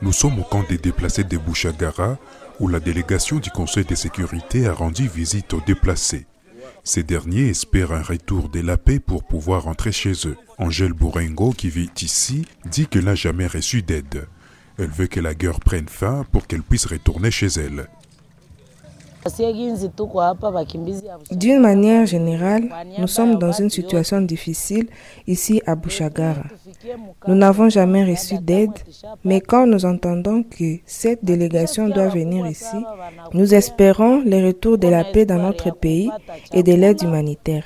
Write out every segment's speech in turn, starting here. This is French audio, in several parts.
Nous sommes au camp des déplacés de Bouchagara, où la délégation du Conseil de sécurité a rendu visite aux déplacés. Ces derniers espèrent un retour de la paix pour pouvoir rentrer chez eux. Angèle Bourengo, qui vit ici, dit qu'elle n'a jamais reçu d'aide. Elle veut que la guerre prenne fin pour qu'elle puisse retourner chez elle. D'une manière générale, nous sommes dans une situation difficile ici à Bouchagara. Nous n'avons jamais reçu d'aide, mais quand nous entendons que cette délégation doit venir ici, nous espérons le retour de la paix dans notre pays et de l'aide humanitaire.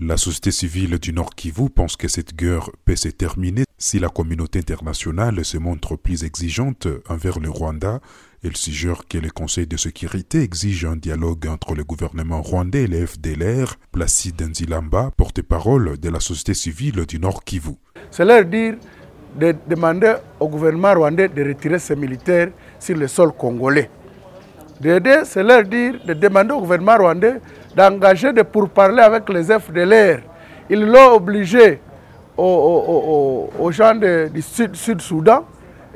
La société civile du Nord Kivu pense que cette guerre peut se terminer si la communauté internationale se montre plus exigeante envers le Rwanda. Elle suggère que le Conseil de sécurité exige un dialogue entre le gouvernement rwandais et le FDLR. Placide Nzilamba, porte-parole de la société civile du Nord Kivu. C'est leur dire de demander au gouvernement rwandais de retirer ses militaires sur le sol congolais. C'est leur dire de demander au gouvernement rwandais d'engager de pourparler avec les FDLR. Ils l'ont obligé aux, gens du Sud-Soudan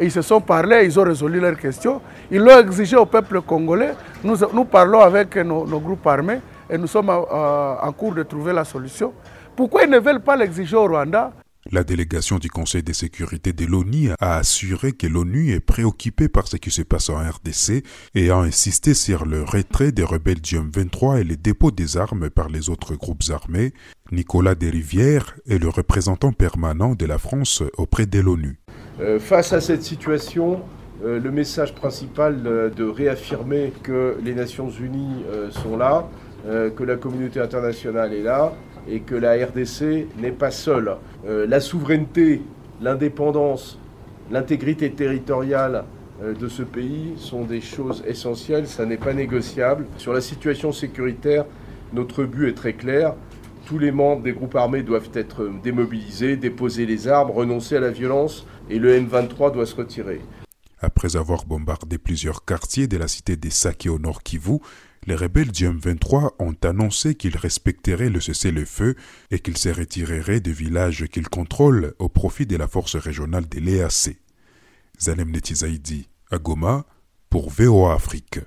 ils se sont parlé, ils ont résolu leurs questions. Ils l'ont exigé au peuple congolais. Nous, parlons avec nos, groupes armés et nous sommes euh, en cours de trouver la solution. Pourquoi ils ne veulent pas l'exiger au Rwanda? La délégation du Conseil de sécurité de l'ONU a assuré que l'ONU est préoccupée par ce qui se passe en RDC et a insisté sur le retrait des rebelles du M23 et le dépôt des armes par les autres groupes armés. Nicolas Desrivières est le représentant permanent de la France auprès de l'ONU. Euh, face à cette situation, euh, le message principal euh, de réaffirmer que les Nations Unies sont là, que la communauté internationale est là, et que la RDC n'est pas seule. La souveraineté, l'indépendance, l'intégrité territoriale de ce pays sont des choses essentielles, ça n'est pas négociable. Sur la situation sécuritaire, notre but est très clair. Tous les membres des groupes armés doivent être démobilisés, déposer les armes, renoncer à la violence et le M23 doit se retirer. Après avoir bombardé plusieurs quartiers de la cité des Saké au nord Kivu, les rebelles du M23 ont annoncé qu'ils respecteraient le cessez-le-feu et qu'ils se retireraient des villages qu'ils contrôlent au profit de la force régionale de l'EAC. Zalem Netizaidi, à Goma, pour VOA Afrique.